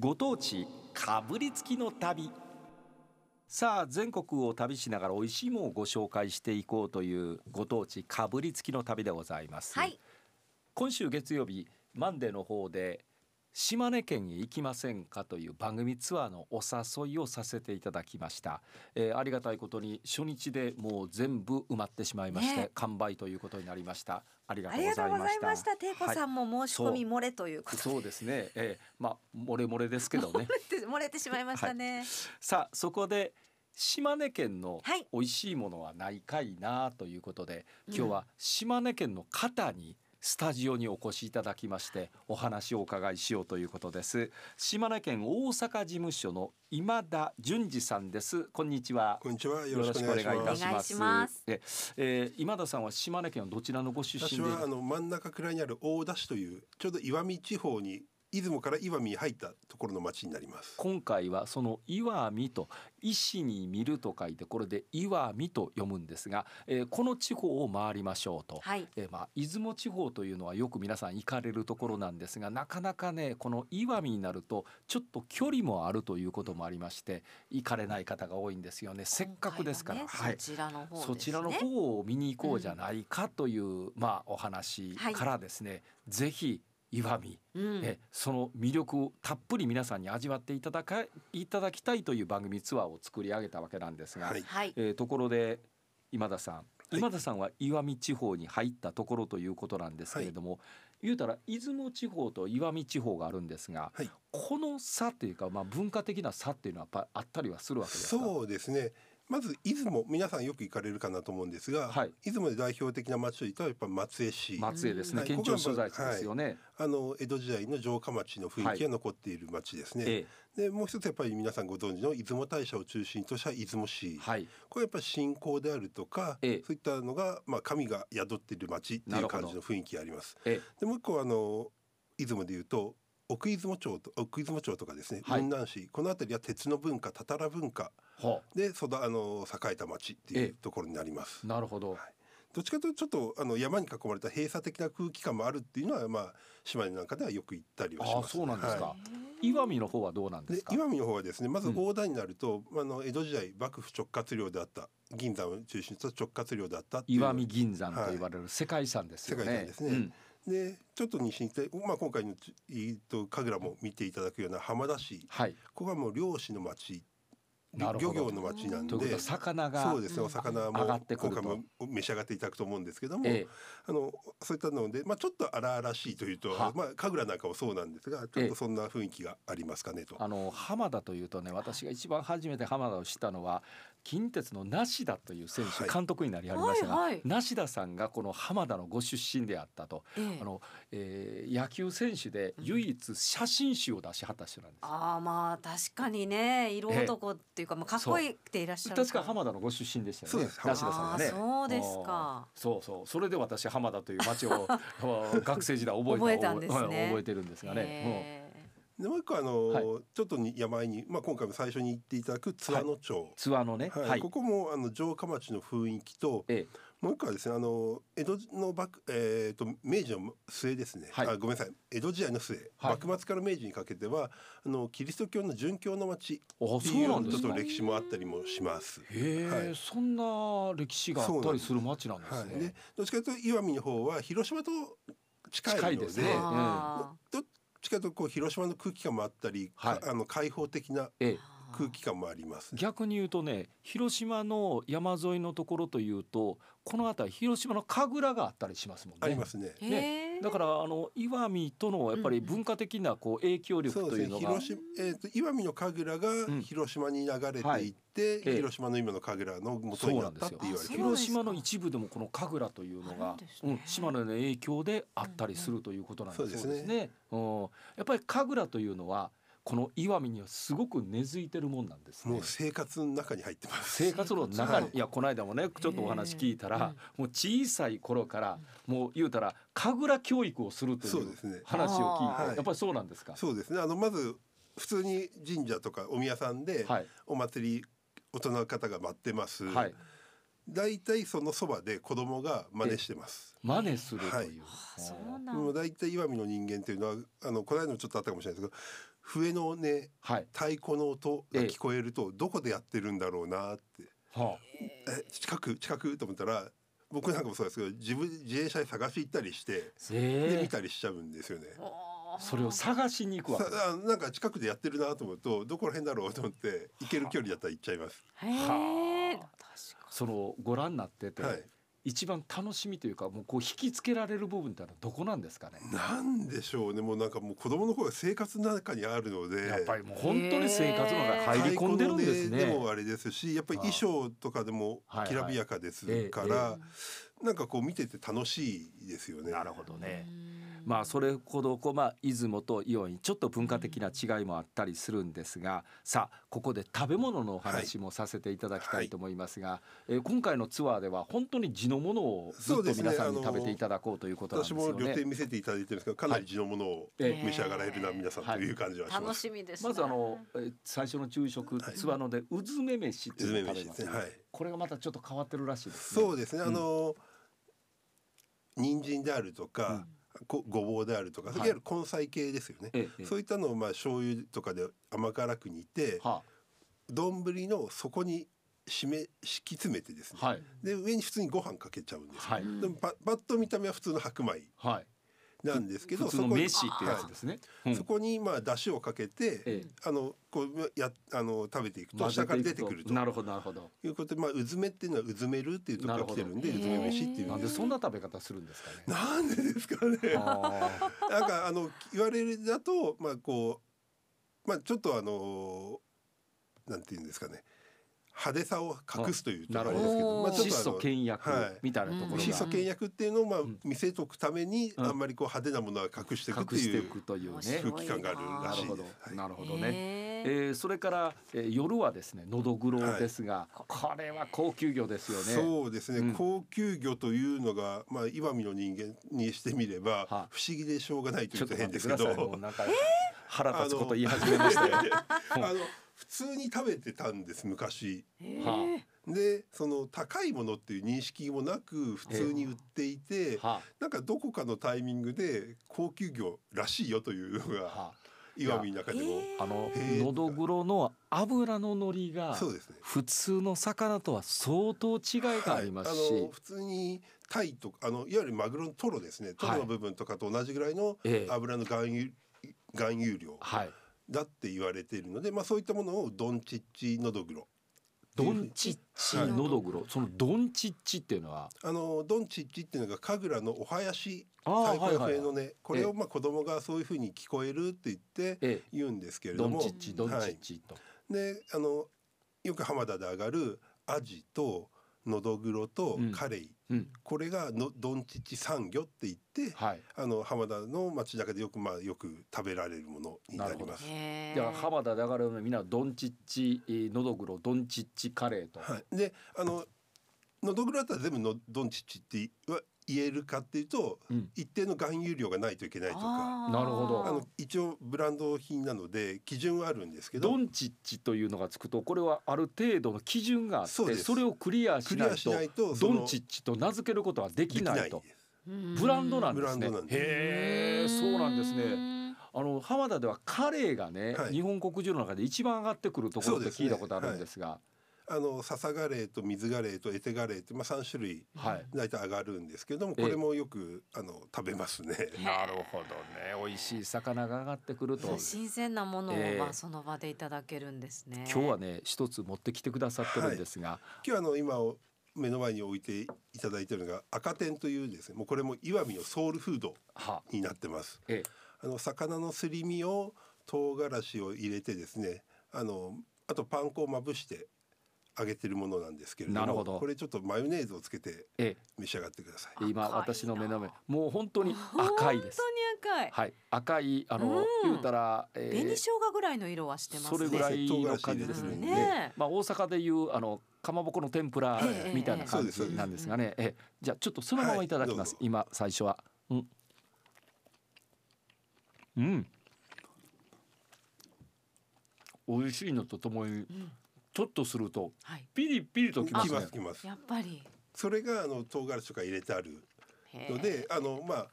ご当地かぶりつきの旅さあ全国を旅しながら美味しいものをご紹介していこうというご当地かぶりつきの旅でございます、はい。今週月曜日マンデーの方で島根県へ行きませんかという番組ツアーのお誘いをさせていただきました、えーありがたいことに初日でもう全部埋まってしまいまして、ね。完売ということになりました。ありがとうござがとうございいました。ました。ていこさんも申し込み漏れということで、そうですね、えーまあ漏れ漏れですけどね。漏れて漏れてしまいましたね。さあそこで島根県のはい。美味しいものはないかいなということで、今日は島根県の方にスタジオにお越しいただきましてお話をお伺いしようということです。島根県大阪事務所の今田淳二さんです。こんにちは。こんにちは。よよろしくお願いいたしま。す。え、えー今田さんは島根県のどちらのご出身で？私はあの真ん中くらいにある大田市というちょうど岩見地方に出雲から岩見に入ったところの町になります。今回はその岩見と石に見ると書いてこれで岩見と読むんですが、えーこの地方を回りましょうと、はい。えーまあ出雲地方というのはよく皆さん行かれるところなんですがなかなかねこの岩見になるとちょっと距離もあるということもありまして行かれない方が多いんですよねせっかくですから、はねはいそちらの方ですね。そちらの方を見に行こうじゃないかという、まあお話からですね、ぜひ岩見うん。えその魅力をたっぷり皆さんに味わっていただかいただきたいという番組ツアーを作り上げたわけなんですが、はい。はい。えーところで今田さん、い今田さんは岩見地方に入ったところということなんですけれども、言うたら出雲地方と岩見地方があるんですが、はいこの差というか、まあ、文化的な差っていうのはやっぱあったりはするわけですか？そうですね。まず出雲皆さんよく行かれるかなと思うんですが、はい出雲で代表的な町といったらやっぱ松江市。松江ですね、はい県庁所在地ですよね。あの江戸時代の城下町の雰囲気が残っている町ですね。えでもう一つやっぱり皆さんご存知の出雲大社を中心とした出雲市。えはいこれやっぱり信仰であるとか、ええそういったのがまあ神が宿っている町っていう感じの雰囲気があります。えでもう一個はあの出雲でいうと奥出雲町と奥出雲町とかですね、はい。雲南市この辺りは鉄の文化たたら文化。で育あの栄えた町ってええいうところになります。なるほど、どっちかというとちょっとあの山に囲まれた閉鎖的な空気感もあるっていうのはまあ島根なんかではよく行ったりはしああます、そうなんですか、は岩見の方はどうなんいですか？で岩見の方はですねまずうん。大田になると、あの江戸時代幕府直轄領であった銀山を中心とした直轄領であったっ岩見銀山と言われる世界遺産ですよね。世界遺産ですね。うんでちょっと西に行って、まあ、今回のちえーと神楽も見ていただくような浜田市。はい。ここはもう漁師の町。漁業の町なんで。魚がそうですねお魚も今回も召し上がっていただくと思うんですけども、えあのそういったので、まあ、ちょっと荒々しいというとは、まあ、神楽なんかもそうなんですがちょええ。っとそんな雰囲気がありますかねと。あの浜田というとね私が一番初めて浜田を知ったのは近鉄の梨田という選手、はい。監督になりはりましたが、はいはい。梨田さんがこの浜田のご出身であったと、ええ。あのえー野球選手で唯一写真集を出しはった人なんです。ああまあ確かにね色男っていうか、まあかっこいいっていらっしゃる確か浜田のご出身でしたよね。そうです。梨田さんがね。そうですか。うんそうそう。それで私浜田という町を学生時代覚えた 覚えたんですね。はい覚えてるんですがね。へでもう一個あの、はい。ちょっとに山あいに、まあ、今回も最初に行っていただく津和野町、うんツアーのね。はい。はい。ここもあの城下町の雰囲気とええ。もう一個はですねあの江戸の幕、えー、と明治の末ですね、はい。あごめんなさい。江戸時代の末、はい。幕末から明治にかけてはあのキリスト教の殉教の町あってそうなんですかいうちょっと。歴史もあったりもします。へえ、はい。そんな歴史があったりする町なんですはい、ね。でどっちかというと岩見の方は広島と近いのでね。ーあどっちかというとこう広島の空気感もあったり、はいかあの開放的なええ、空気感もあります。逆に言うとね広島の山沿いのところというとこの辺り広島の神楽があったりしますもんね。ありますね。ーへーだからあの岩見とのやっぱり文化的なこう影響力。というのが、広島、えっ、と岩見の神楽がん。広島に流れていって、はい。ええ。広島の今の神楽の元になったって言われて。広島の一部でもこの神楽というのあがねうん、島根の影響であったりするということなんですうんうんそうですね。うん、やっぱり神楽というのはこの岩見にはすごく根付いてるもんなんですね。もう生活の中に入ってます。生活の中に、はいい、やこの間もねちょっとお話聞いたら、うんもう小さい頃からもう言うたら神楽教育をするというそうですね話を聞いて、はいやっぱりそうなんですか？そうですね。あのまず普通に神社とかお宮さんではいお祭り大人の方が待ってます。はいだいたいそのそばで子供が真似してます。真似するという。あそうなんもう大体岩見の人間っていうのはあのこの間もちょっとあったかもしれないですけど笛のねはい。太鼓の音が聞こえるとどこでやってるんだろうなって。はえ。近く近くと思ったら僕なんかもそうですけど自分自転車で探し行ったりしてあええ。で見たりしちゃうんですよね。それを探しに行くわさけあなんか近くでやってるなと思うとどこら辺だろうと思って行ける距離だったら行っちゃいます。へえ。確かそのご覧になってて、はい。一番楽しみというかもうこう引きつけられる部分ってのはどこなんですかね？なんでしょうね。もうなんかもう子供の頃が生活の中にあるので。やっぱりもう本当に生活の中に入り込んでるんです太鼓の音でねもあれですしやっぱり衣装とかでもはいはい。きらびやかですかえら、なんかこう見てて楽しいですよね。なるほどね。うんまあそれほどこうまあ出雲とイオンにちょっと文化的な違いもあったりするんですがさあここで食べ物のお話もさせていただきたいと思いますが、えー今回のツアーでは本当に地のものをずっとそうですね皆さんにあの食べていただこうということなんです私よね。も旅程見せていただいてるんですけどかなり地のものをええ召し上がられるな皆さんという感じはし楽ます。しみですね。まずあのえー最初の昼食はい。ツアーのでうずめ飯っていうのを食べます。うずめ飯ですねはい。これがまたちょっと変わってるらしいですね。そうですね、あの人参であるとか、ごごぼうであるとか、はい。いわゆる根菜系ですよね。ええええ。そういったのをまあ醤油とかで甘辛く煮ては丼の底に締め敷き詰めてですね、あはい。で上に普通にご飯かけちゃうんですよ、はい。でもパパッと見た目は普通の白米。はい。なんですけど普通のそこに飯ってやつですね。うん。そこにまあ出汁をかけて、ええ。あのこうやあの食べていくと下から出てくると。なるほどなるほど。いうことでまあうずめっていうのはうずめるっていうところから来てるんでうずめ飯っていう。なんでそんな食べ方するんですかね。なんでですかね。あなんかあの言われるだとまあこうまあちょっとあのなんていうんですかね派手さを隠すというとなるほど。あれですけど、まあちょっとあの倹約はい。みたいなところが。質素倹約っていうのをまあん。見せとくためにうん。あんまりこう派手なものは隠していくっていいうくというね。空気感があるなるほどらしいです。はい。なるほどね。ねえー、それから、えー、夜はですねのどぐろですが、これは高級魚ですよね。そうですね、うん。高級魚というのがまあ岩見の人間にしてみればは不思議でしょうがないというとちょっと変ですけ待ってください。もどうなんか 腹立つこと言い始めましたよ。あの普通に食べてたんです昔。はでその高いものっていう認識もなく普通に売っていて、あ、はなんかどこかのタイミングで高級魚らしいよというのあ、がは岩見の中でも、あ、あののどぐろの油ののりがそうですね。普通の魚とは相当違いがありますし、はい。あの普通にタイとかあのいわゆるマグロのトロですね。トロの部分とかと同じぐらいのええ。油の含有含有量。はい。だって言われているので、まあ、そういったものをドンチッチのどぐろ。ドンチッチ。はい。のどぐろ、そのドンチッチっていうのは、あのドンチッチっていうのが神楽のお囃子。太鼓のはいはい笛のねこれをまあ子供がそういうふうに聞こえるって言ってえ言うんですけれども。ンチッチドンチッチと、であのよく浜田で上がるアジとのどぐろとうん。カレイ、うん、これがのどんちち産魚って言ってはい。あの浜田の街中でよくまあよく食べられるものになります。へー。では浜田で上がるのみんなドンチッチえーのどぐろドンチッチカレーと、はい、であののどぐろだったら全部のどんちちっては言えるかっていうと、うん。一定の含有量がないといけないとか。なるほど。あの一応ブランド品なので基準はあるんですけど。ドンチッチというのがつくとこれはある程度の基準があってそれをクリアしないとないとそのドンチッチと名付けることはでできないと。ブランドなんですね。す。へえそうなんですね。あの浜田ではカレーがね、はい。日本国中の中で一番上がってくるところって聞いたことあるんですがあの笹ガレーと水ガレーとエテガレーってまあ三種類はい、大体上がるんですけどもええ。これもよくあの食べますね。なるほどね。美味しい魚が上がってくると。新鮮なものをええ。まあその場でいただけるんですね。今日はね一つ持ってきてくださってるんですが、今日あの今目の前に置いていただいているのが赤天というですねもうこれも石見のソウルフードは。になってます。え。あの魚のすり身を唐辛子を入れてですねあのあとパン粉をまぶして揚げてるものなんですけれどもなるほどこれちょっとマヨネーズをつけてえ召し上がってください。え今私の目の前もう本当に赤いです本当に赤い。はい赤いあの、うん言うたら、えー紅生姜ぐらいの色はしてますね。それぐらいの感じですね。ねまあ大阪でいうあのかまぼこの天ぷらええみたいな感じなんですがね。ええじゃあちょっとそのままいただきます。はい今最初は。うん。うん。美味しいのとともにうんちょっとするとはい。ピリピリときまきすね。ますきます。やっぱり。それがあの唐辛子とか入れてあるのであのまあ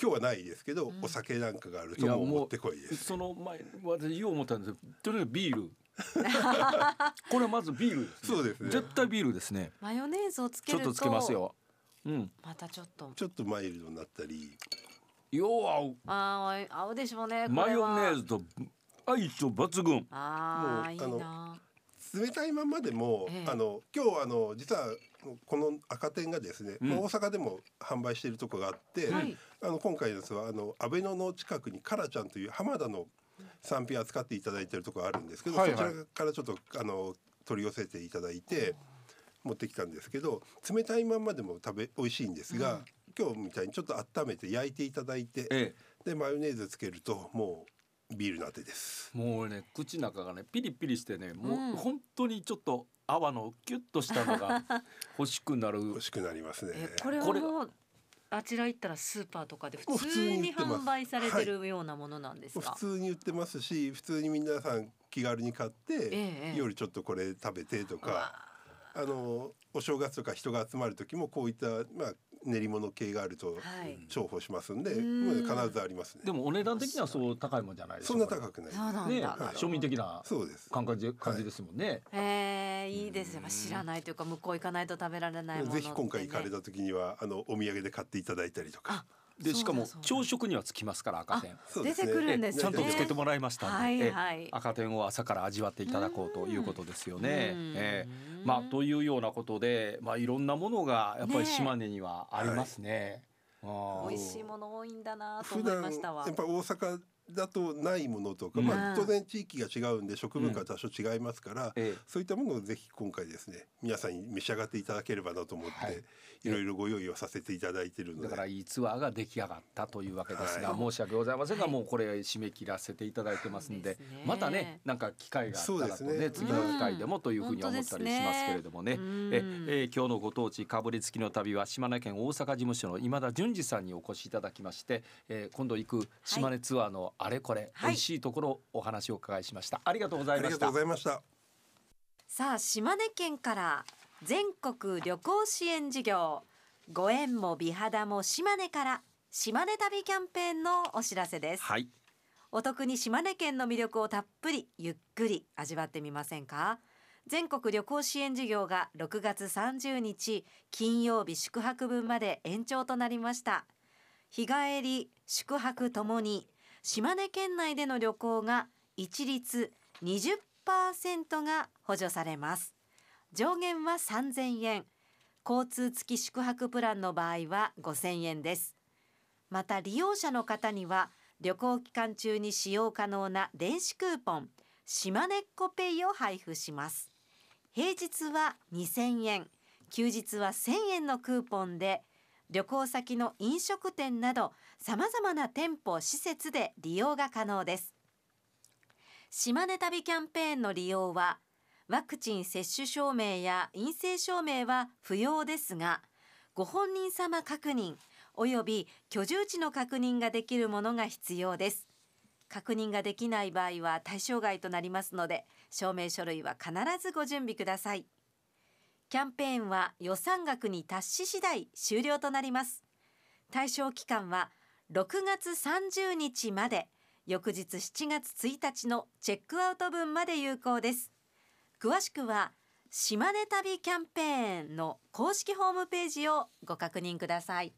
今日はないですけど、うん。お酒なんかがあるともってこいです。その前私よう思ったんですけどとにかくビール。これはまずビールです、ね、そうですね。絶対ビールですね。マヨネーズをつけるとちょっとつけますよ。うん。またちょっと。ちょっとマイルドになったり、よう合あー合うでしょうねうマヨネーズと相性抜群。あーいいな冷たいままでも、ええ。あの今日あの実はこの赤点がですね、うん。まあ大阪でも販売しているところがあって、はい。あの今回のやつはあの安倍野の近くにカラちゃんという浜田の産品扱っていただいているところがあるんですけど、はいはい。そちらからちょっとあの取り寄せていただいて持ってきたんですけど冷たいまんまでも食べ美味しいんですが、今日みたいにちょっと温めて焼いていただいてえ。でマヨネーズつけるともうビールのあてです。えもうね口の中がねピリピリしてねもう、うん。本当にちょっと泡のキュッとしたのが 欲しくなる。美味しくなりますね。えこれはあちら行ったらスーパーとかで普通通にに売ってます。販売されてるようなものなんですか？普通に売ってますし普通に皆さん気軽に買って、ええ夜ちょっとこれ食べてとかあのお正月とか人が集まる時もこういった、まあ、練り物系があるとはい。重宝しますんで、必ずありますね。でもお値段的にはそう高いもんじゃないですそんな高くない。そうなんだ、ね庶民的なそうです。感覚で感じですもんね、えー、いいですよ、まあ知らないというか向こう行かないと食べられないものって、ね、ぜひ今回行かれた時にはあのお土産で買っていただいたりとか。あ。でしかも朝食にはつきますから赤点。そうですね。出てくるんですね。ちゃんとつけてもらいましたんで、はいえはい。赤点を朝から味わっていただこうということですよね。うん。ええ。まあというようなことで、まあいろんなものがやっぱり島根にはありますね。ああ美味しいもの多いんだなと普思いましたわ。っぱ大阪だとないものとか、うん。まあ、当然地域が違うんで食文化は多少違いますから、ええ。そういったものをぜひ今回ですね皆さんに召し上がっていただければなと思って、はい。い、ろいろご用意をさせていただいているので。だからいいツアーが出来上がったというわけですが、は申し訳ございませんが、はい。もうこれ締め切らせていただいてますんでね。またねなんか機会があったらとねそうですね。次の機会でもというふうには思ったりしますけれどもね。うん。ええー今日のご当地かぶりつきの旅は島根県大阪事務所の今田淳二さんにお越しいただきまして、えー今度行く島根ツアーのあれこれ、はい。美味しいところお話をお伺いしました。ありがとうございました。ありがとうございました。さあ島根県から全国旅行支援事業ご縁も美肌も島根から島根旅キャンペーンのお知らせです。はい。お得に島根県の魅力をたっぷりゆっくり味わってみませんか？全国旅行支援事業が6月30日金曜日宿泊分まで延長となりました。日帰り宿泊ともに島根県内での旅行が一律20%が補助されます。上限は3000円。交通付き宿泊プランの場合は5000円です。また利用者の方には旅行期間中に使用可能な電子クーポン島根っこペイを配布します。平日は2000円。休日は1000円のクーポンで旅行先の飲食店などさまざまな店舗施設で利用が可能です。島根旅キャンペーンの利用はワクチン接種証明や陰性証明は不要ですがご本人様確認および居住地の確認ができるものが必要です。確認ができない場合は対象外となりますので証明書類は必ずご準備ください。キャンペーンは予算額に達し次第終了となります。対象期間は6月30日まで翌日7月1日のチェックアウト分まで有効です。詳しくは島根旅キャンペーンの公式ホームページをご確認ください。